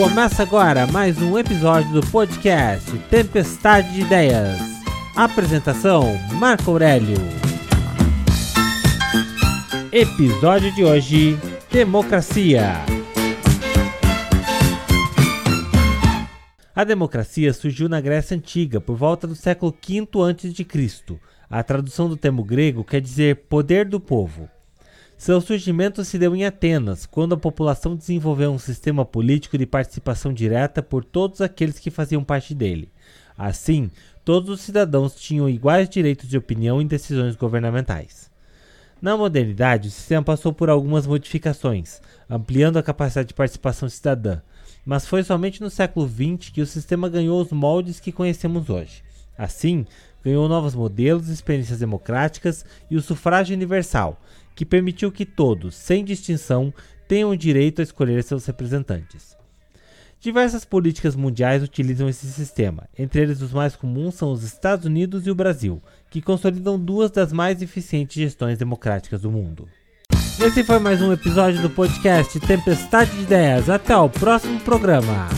Começa agora mais um episódio do podcast Tempestade de Ideias. Apresentação: Marco Aurélio. Episódio de hoje: Democracia. A democracia surgiu na Grécia Antiga por volta do século V a.C. A tradução do termo grego quer dizer poder do povo. Seu surgimento se deu em Atenas, quando a população desenvolveu um sistema político de participação direta por todos aqueles que faziam parte dele. Assim, todos os cidadãos tinham iguais direitos de opinião em decisões governamentais. Na modernidade, o sistema passou por algumas modificações, ampliando a capacidade de participação cidadã, mas foi somente no século XX que o sistema ganhou os moldes que conhecemos hoje. Assim, ganhou novos modelos, experiências democráticas e o sufrágio universal, que permitiu que todos, sem distinção, tenham o direito a escolher seus representantes. Diversas políticas mundiais utilizam esse sistema, entre eles os mais comuns são os Estados Unidos e o Brasil, que consolidam duas das mais eficientes gestões democráticas do mundo. Esse foi mais um episódio do podcast Tempestade de Ideias. Até o próximo programa.